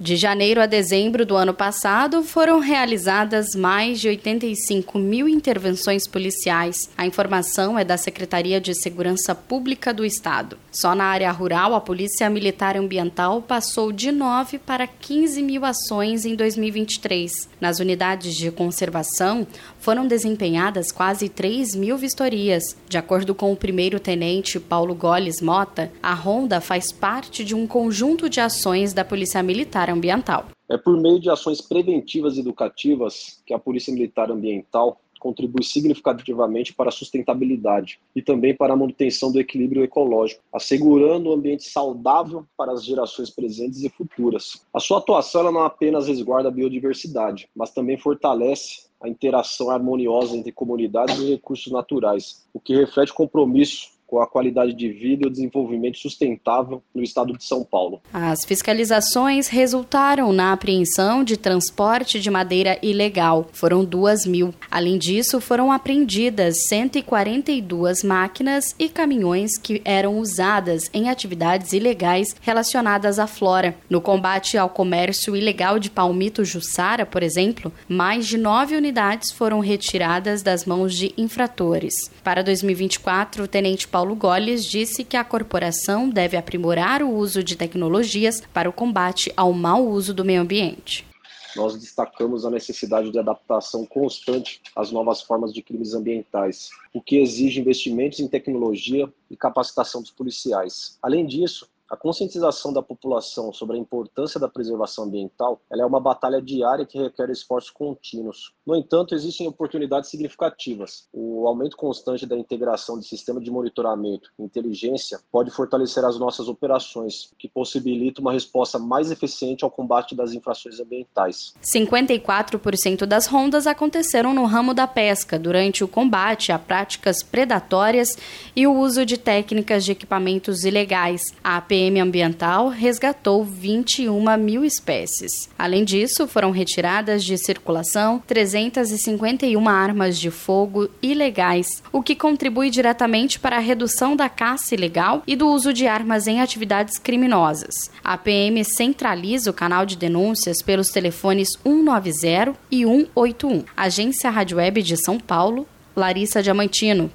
De janeiro a dezembro do ano passado, foram realizadas mais de 85 mil intervenções policiais. A informação é da Secretaria de Segurança Pública do Estado. Só na área rural, a Polícia Militar Ambiental passou de 9 para 15 mil ações em 2023. Nas unidades de conservação, foram desempenhadas quase 3 mil vistorias. De acordo com o primeiro-tenente Paulo Goles Mota, a Ronda faz parte de um conjunto de ações da Polícia Militar Ambiental. É por meio de ações preventivas e educativas que a Polícia Militar Ambiental contribui significativamente para a sustentabilidade e também para a manutenção do equilíbrio ecológico, assegurando um ambiente saudável para as gerações presentes e futuras. A sua atuação não apenas resguarda a biodiversidade, mas também fortalece a interação harmoniosa entre comunidades e recursos naturais, o que reflete compromisso com a qualidade de vida e o desenvolvimento sustentável no estado de São Paulo. As fiscalizações resultaram na apreensão de transporte de madeira ilegal. Foram duas mil. Além disso, foram apreendidas 142 máquinas e caminhões que eram usadas em atividades ilegais relacionadas à flora. No combate ao comércio ilegal de palmito Jussara, por exemplo, mais de nove unidades foram retiradas das mãos de infratores. Para 2024, o tenente Paulo Goles disse que a corporação deve aprimorar o uso de tecnologias para o combate ao mau uso do meio ambiente. Nós destacamos a necessidade de adaptação constante às novas formas de crimes ambientais, o que exige investimentos em tecnologia e capacitação dos policiais. Além disso, a conscientização da população sobre a importância da preservação ambiental é uma batalha diária que requer esforços contínuos. No entanto, existem oportunidades significativas. O aumento constante da integração de sistema de monitoramento e inteligência pode fortalecer as nossas operações, que possibilita uma resposta mais eficiente ao combate das infrações ambientais. 54% das rondas aconteceram no ramo da pesca durante o combate a práticas predatórias e o uso de técnicas de equipamentos ilegais. A AP PM Ambiental resgatou 21 mil espécies. Além disso, foram retiradas de circulação 351 armas de fogo ilegais, o que contribui diretamente para a redução da caça ilegal e do uso de armas em atividades criminosas. A PM centraliza o canal de denúncias pelos telefones 190 e 181. Agência Rádio Web de São Paulo, Larissa Diamantino.